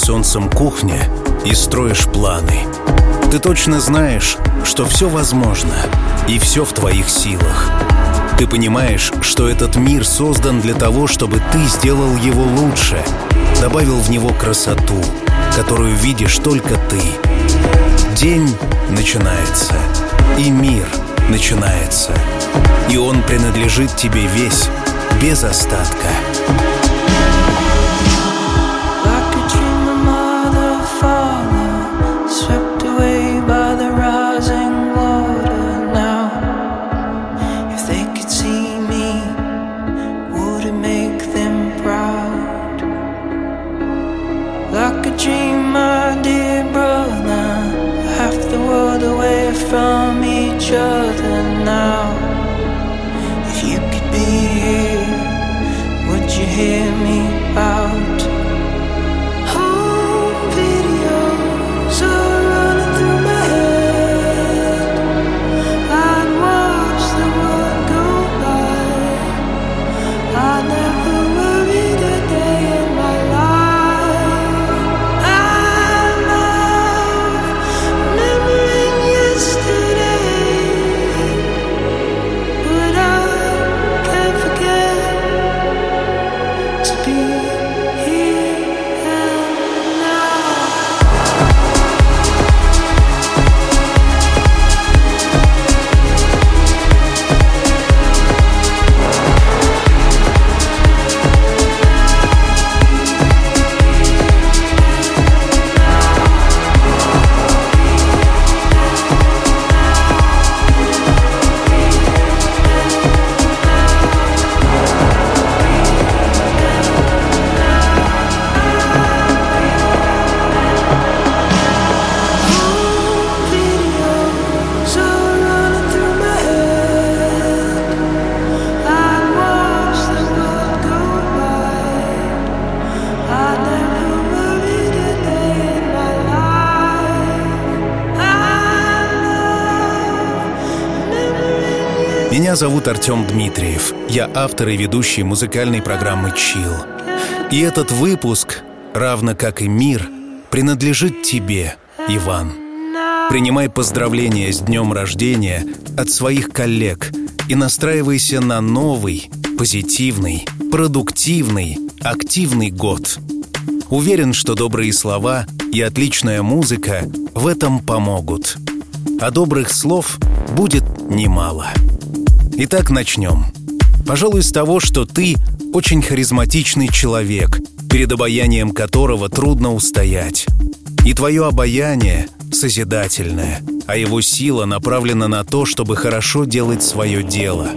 солнцем кухне и строишь планы. Ты точно знаешь, что все возможно и все в твоих силах. Ты понимаешь, что этот мир создан для того, чтобы ты сделал его лучше, добавил в него красоту, которую видишь только ты. День начинается, и мир начинается, и он принадлежит тебе весь, без остатка. Зовут Артем Дмитриев. Я автор и ведущий музыкальной программы «Чил». И этот выпуск, равно как и мир, принадлежит тебе, Иван. Принимай поздравления с днем рождения от своих коллег и настраивайся на новый, позитивный, продуктивный, активный год. Уверен, что добрые слова и отличная музыка в этом помогут. А добрых слов будет немало. Итак, начнем. Пожалуй, с того, что ты очень харизматичный человек, перед обаянием которого трудно устоять. И твое обаяние созидательное, а его сила направлена на то, чтобы хорошо делать свое дело.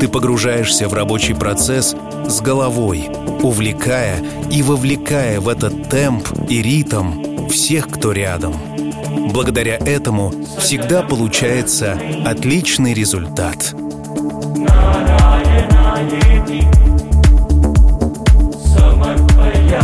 Ты погружаешься в рабочий процесс с головой, увлекая и вовлекая в этот темп и ритм всех, кто рядом. Благодаря этому всегда получается отличный результат – नारायणायेति समर्पया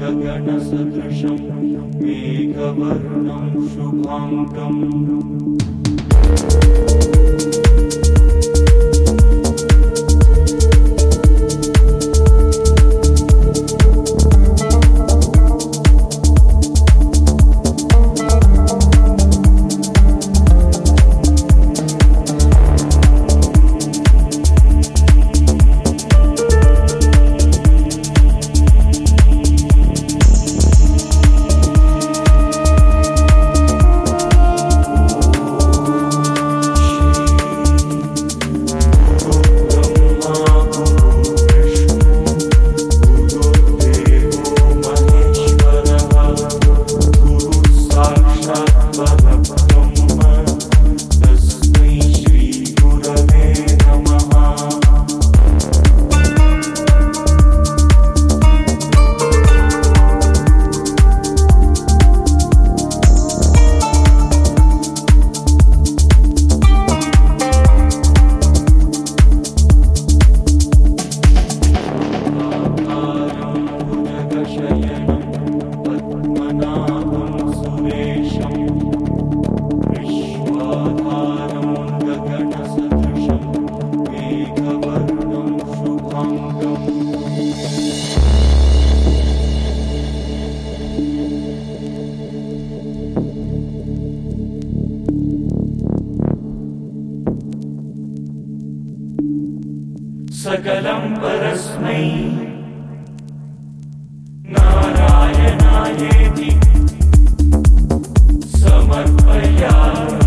गगनसदृशं मेघवर्णं शुभाङ्गम्। Mein Jahr.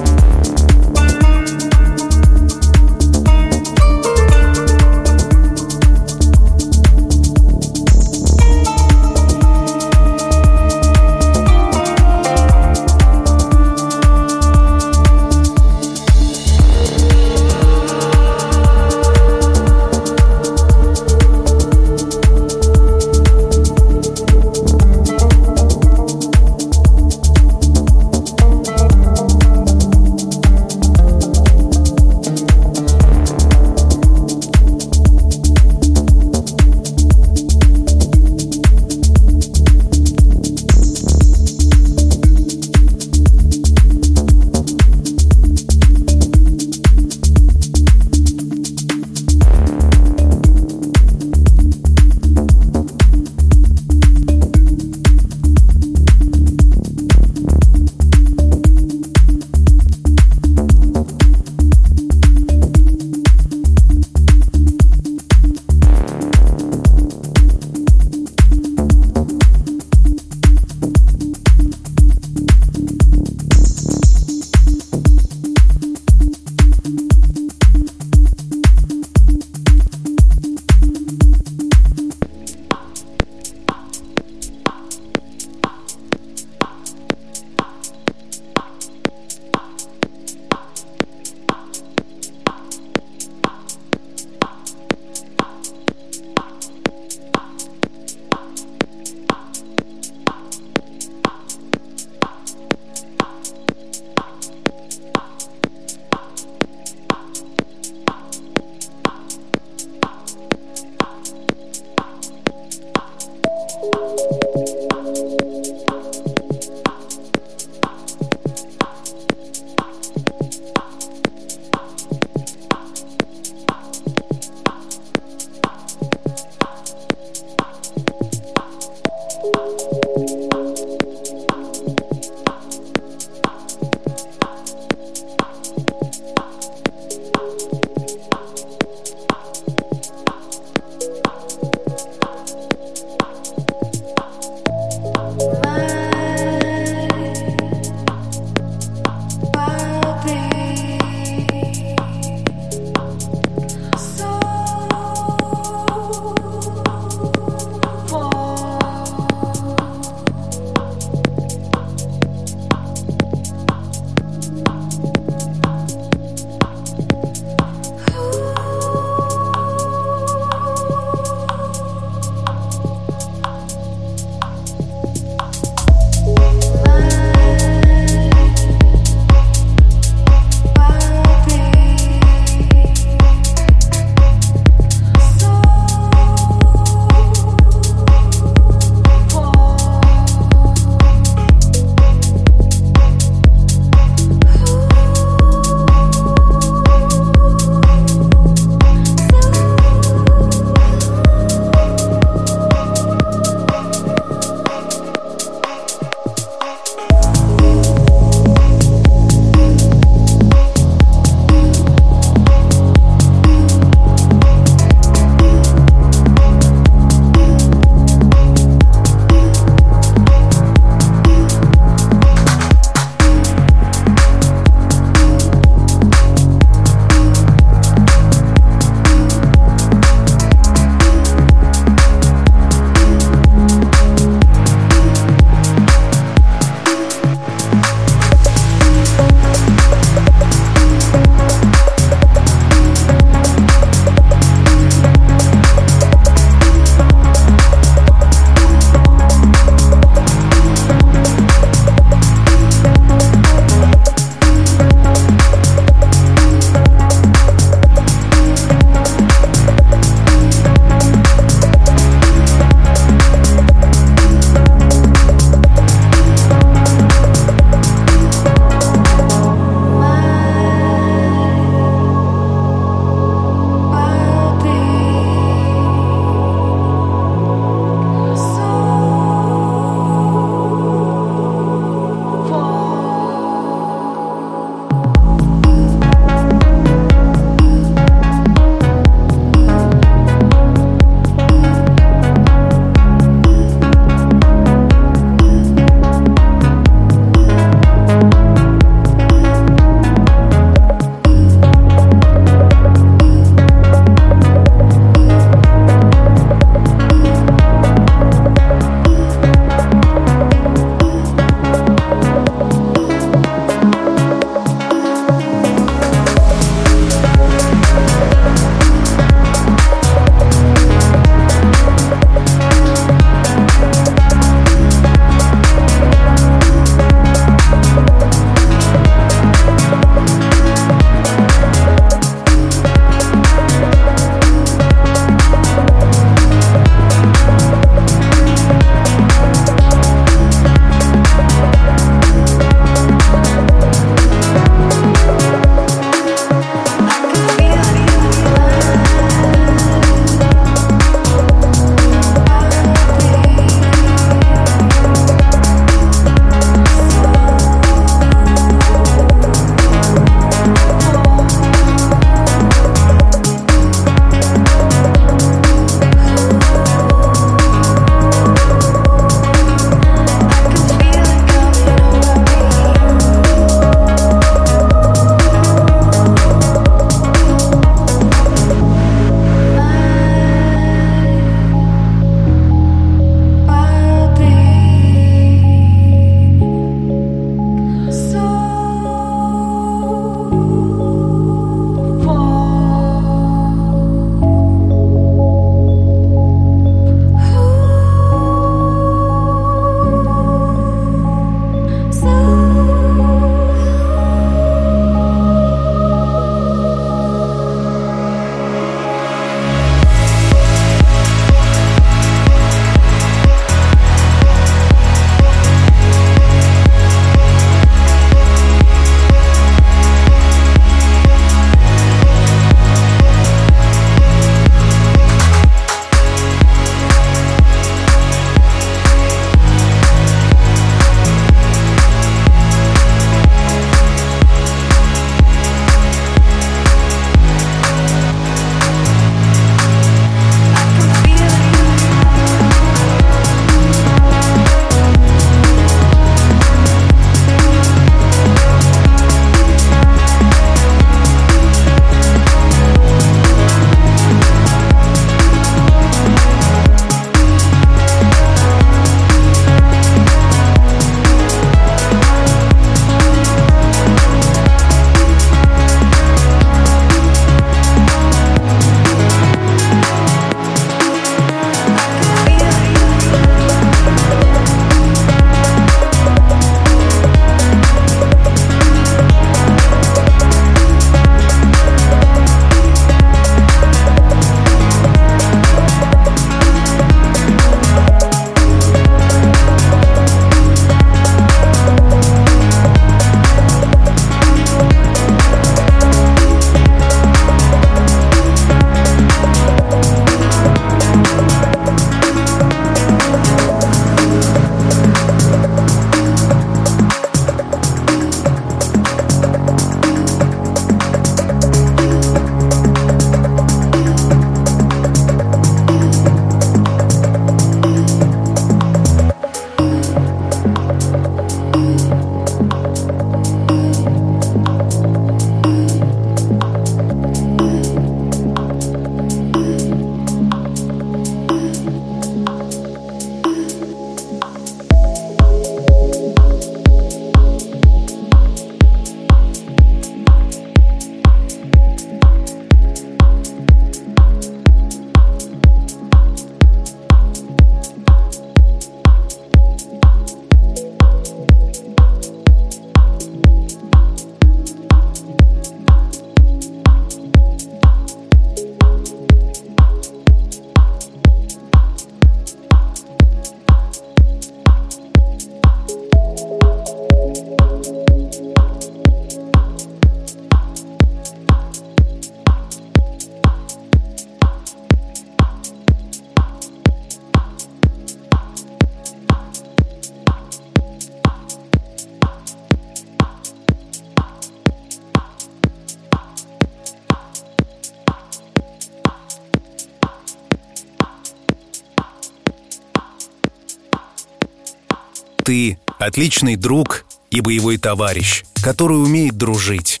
Ты отличный друг и боевой товарищ, который умеет дружить.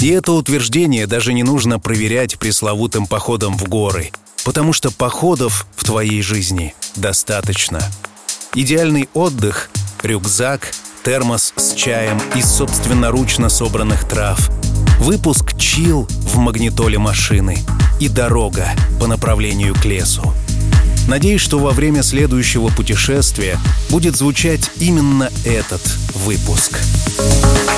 И это утверждение даже не нужно проверять пресловутым походом в горы, потому что походов в твоей жизни достаточно. Идеальный отдых — рюкзак, термос с чаем из собственноручно собранных трав, выпуск «Чил» в магнитоле машины и дорога по направлению к лесу. Надеюсь, что во время следующего путешествия будет звучать именно этот выпуск. I'm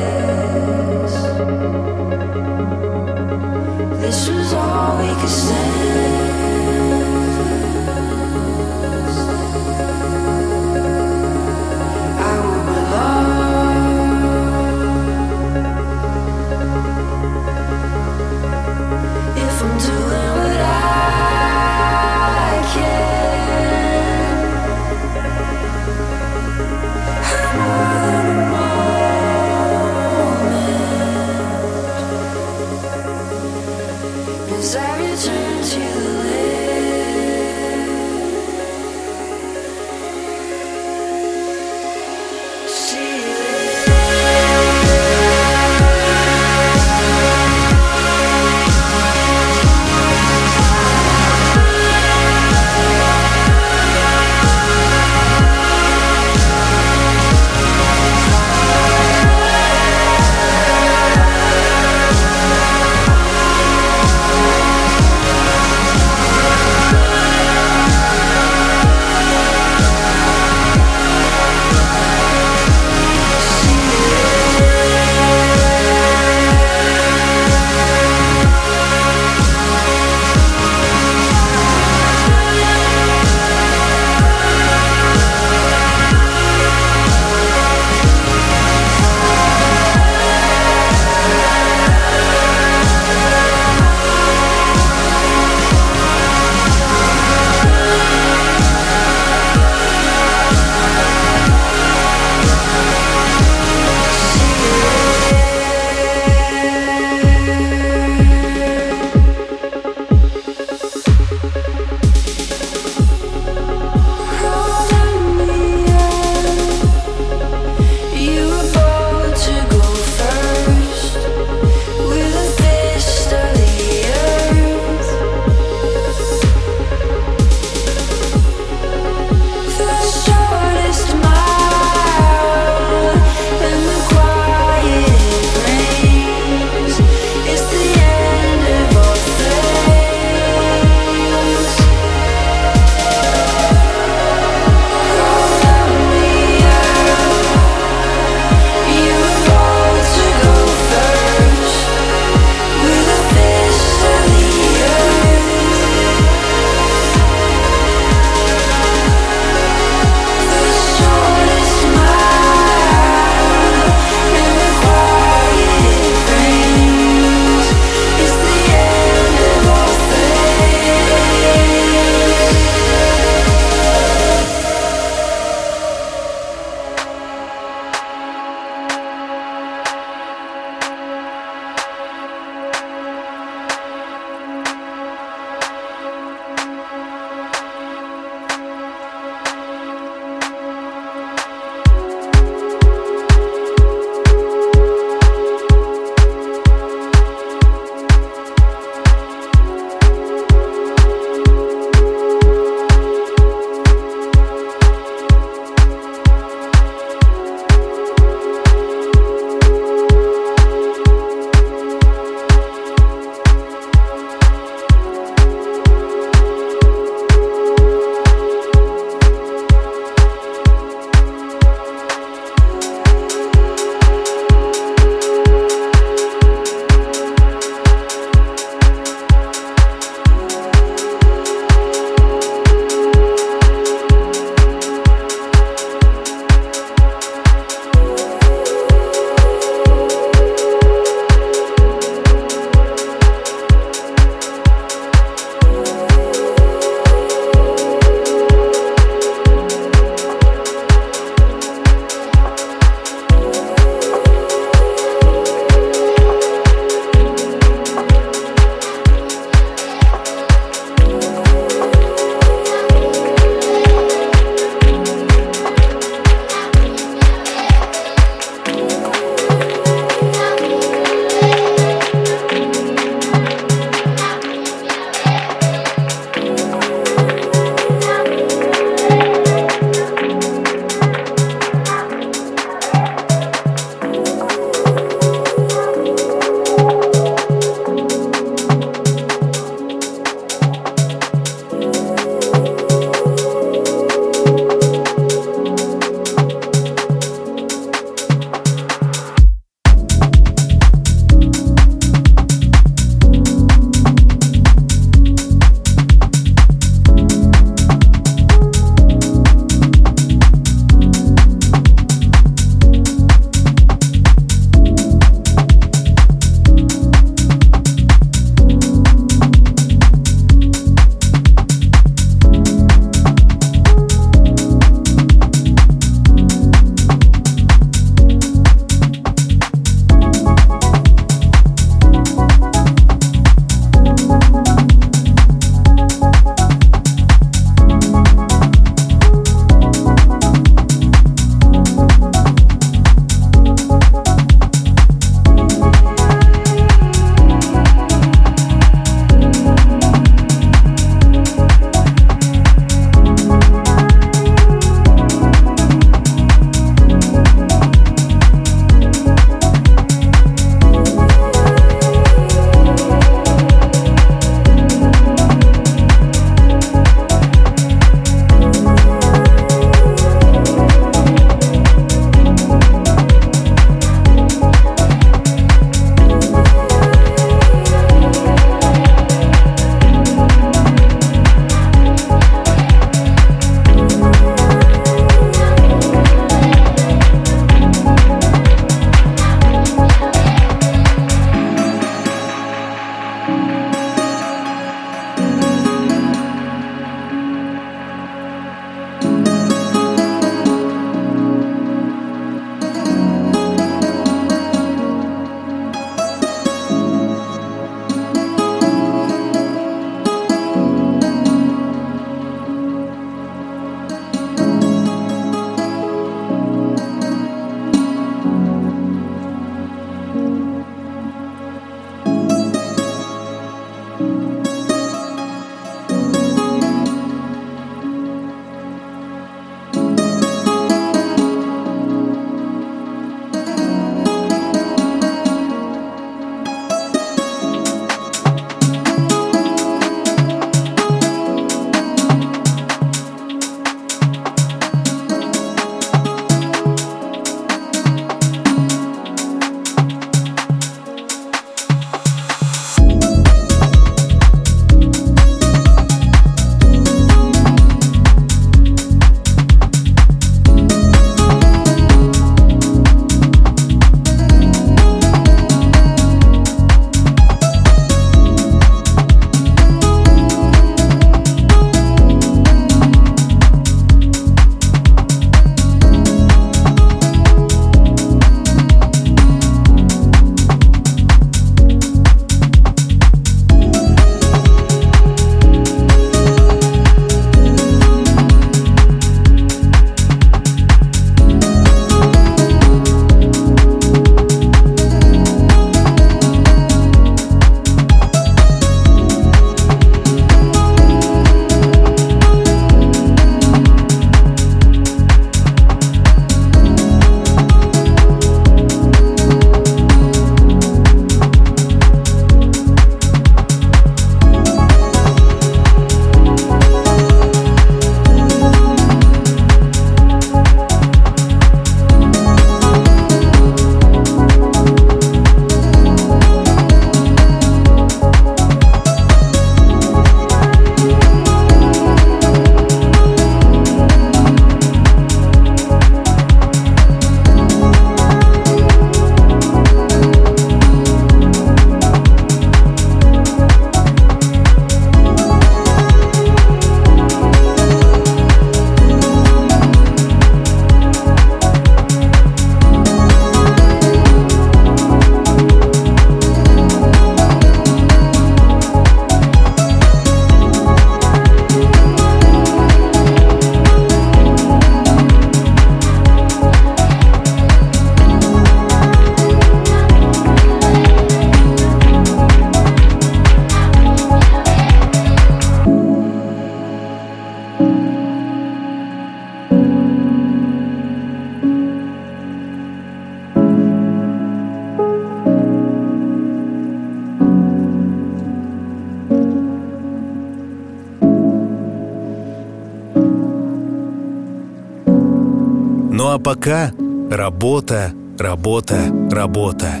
Ну а пока работа, работа, работа.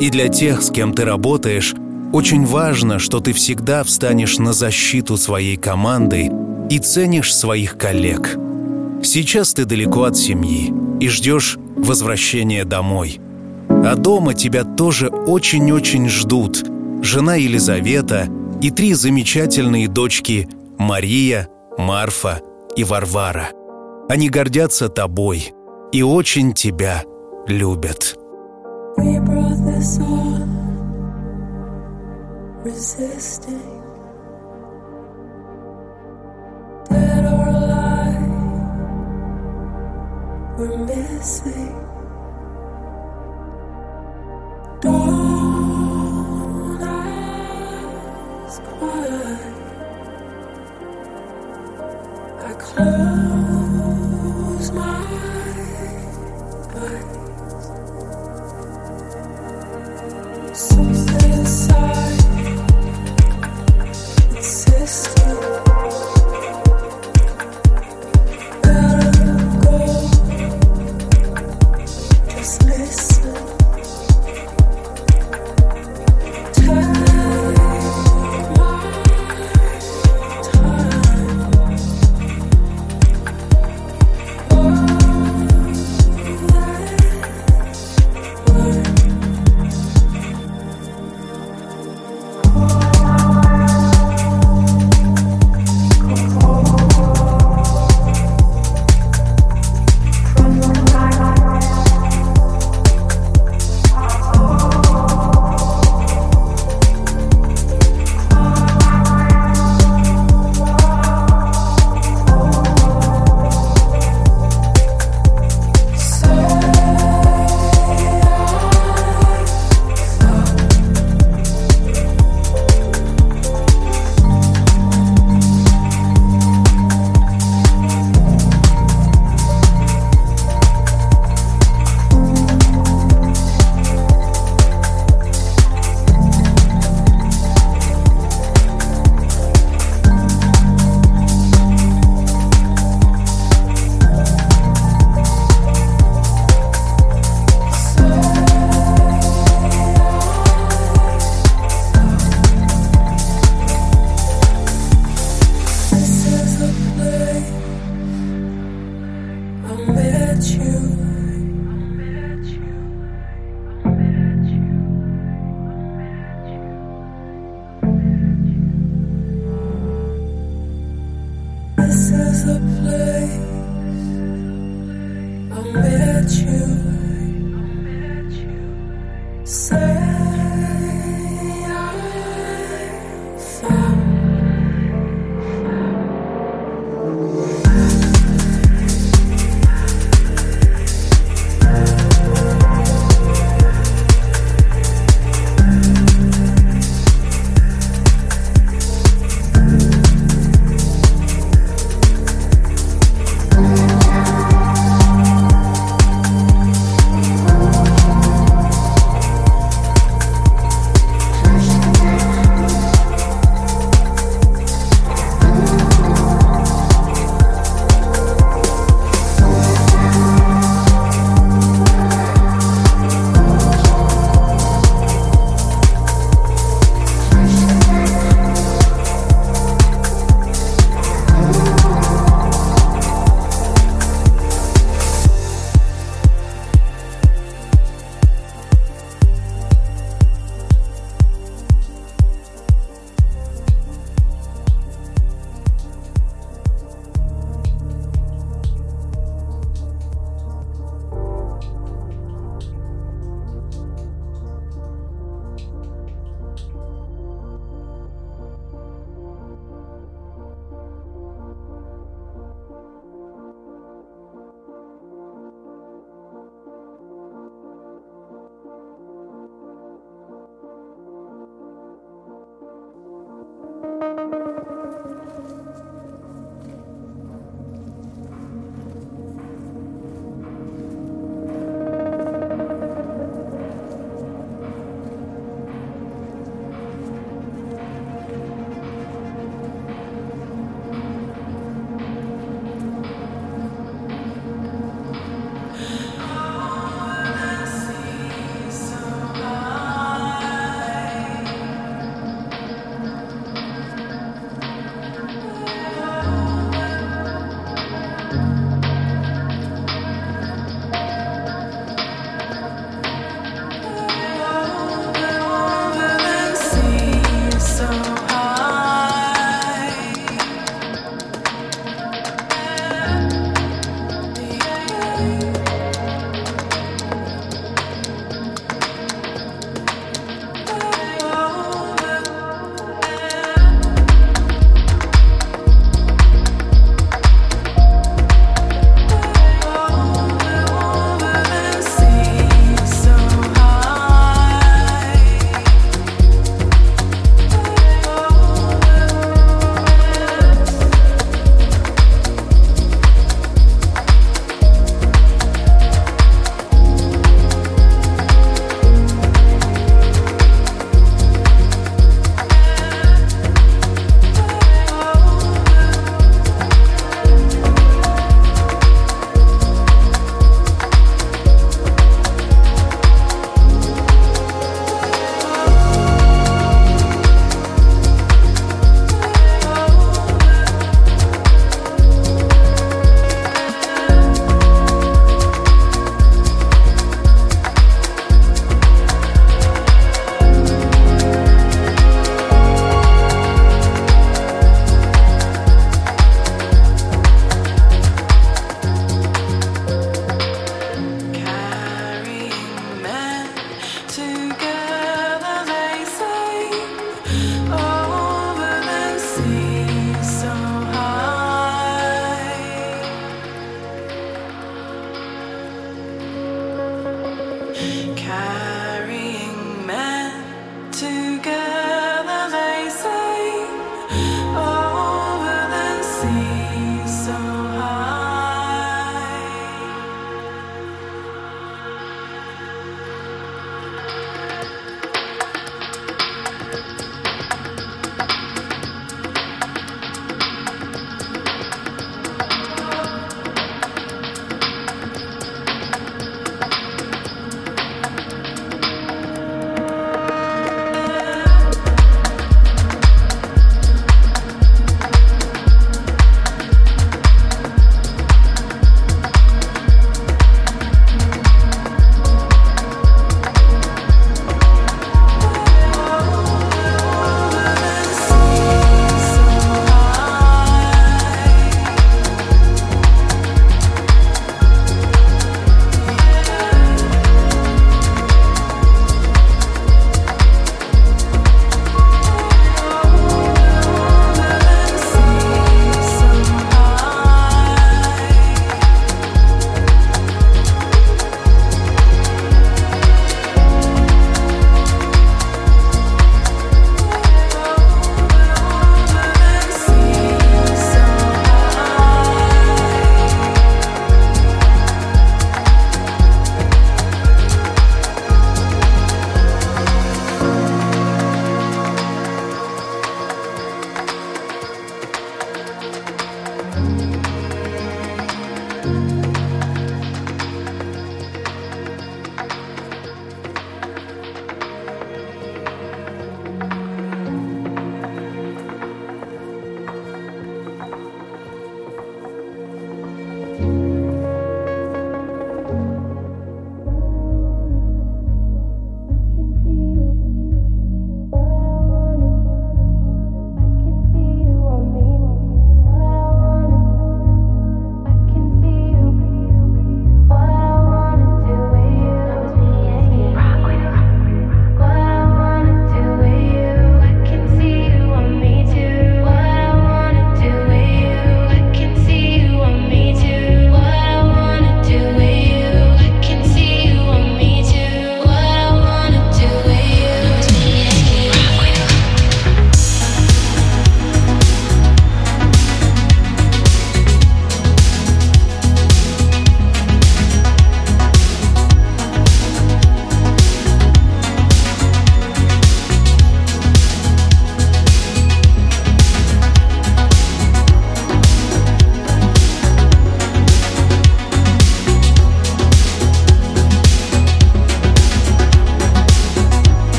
И для тех, с кем ты работаешь, очень важно, что ты всегда встанешь на защиту своей команды и ценишь своих коллег. Сейчас ты далеко от семьи и ждешь возвращения домой. А дома тебя тоже очень-очень ждут жена Елизавета и три замечательные дочки Мария, Марфа и Варвара. Они гордятся тобой и очень тебя любят. Close my eyes. You.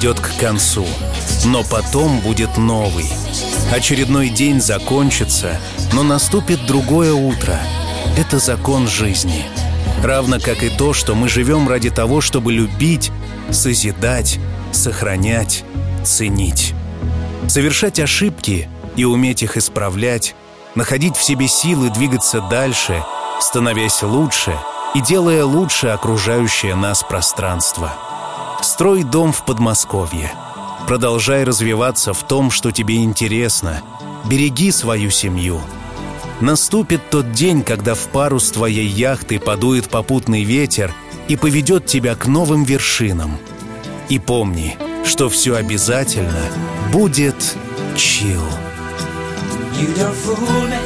Подойдет к концу, но потом будет новый. Очередной день закончится, но наступит другое утро. Это закон жизни. Равно как и то, что мы живем ради того, чтобы любить, созидать, сохранять, ценить. Совершать ошибки и уметь их исправлять, находить в себе силы двигаться дальше, становясь лучше и делая лучше окружающее нас пространство – Строй дом в Подмосковье. Продолжай развиваться в том, что тебе интересно. Береги свою семью. Наступит тот день, когда в пару с твоей яхты подует попутный ветер и поведет тебя к новым вершинам. И помни, что все обязательно будет чил. You don't fool me.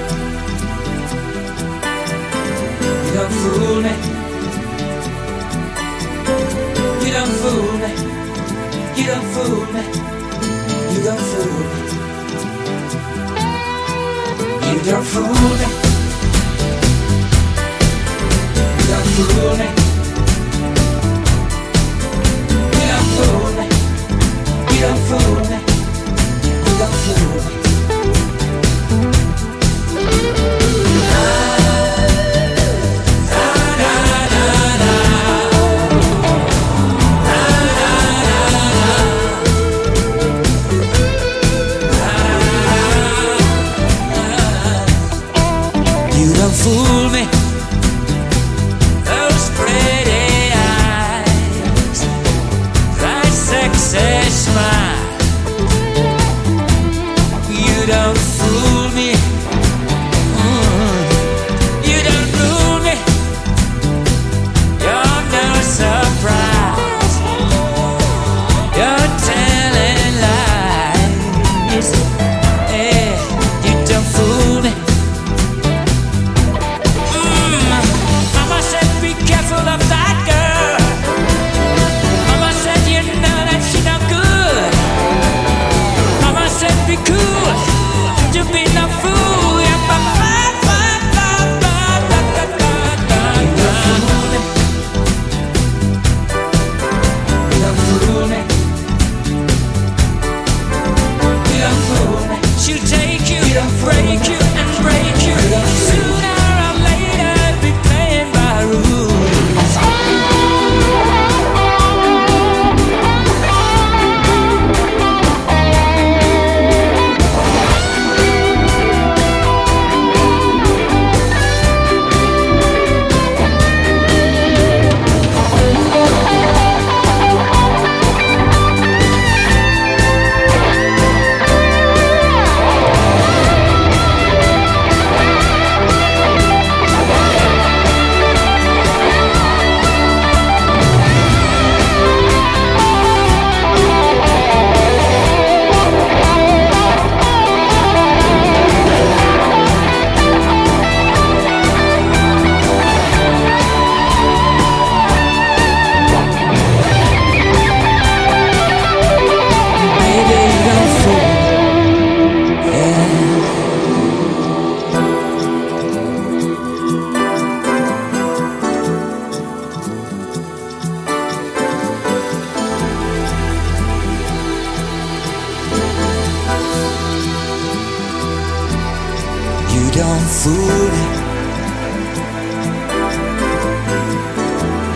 You don't fool me. You don't fool me. You don't fool me. You don't fool me. You don't fool me. You don't fool me. You don't fool me. You don't fool me.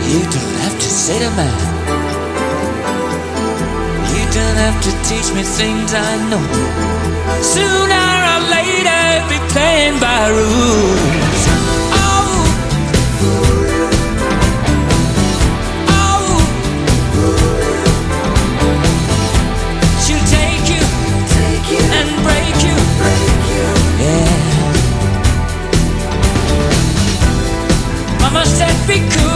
You don't have to say to man. You don't have to teach me things I know. Sooner or later, I'll be playing by rules. Oh. oh. because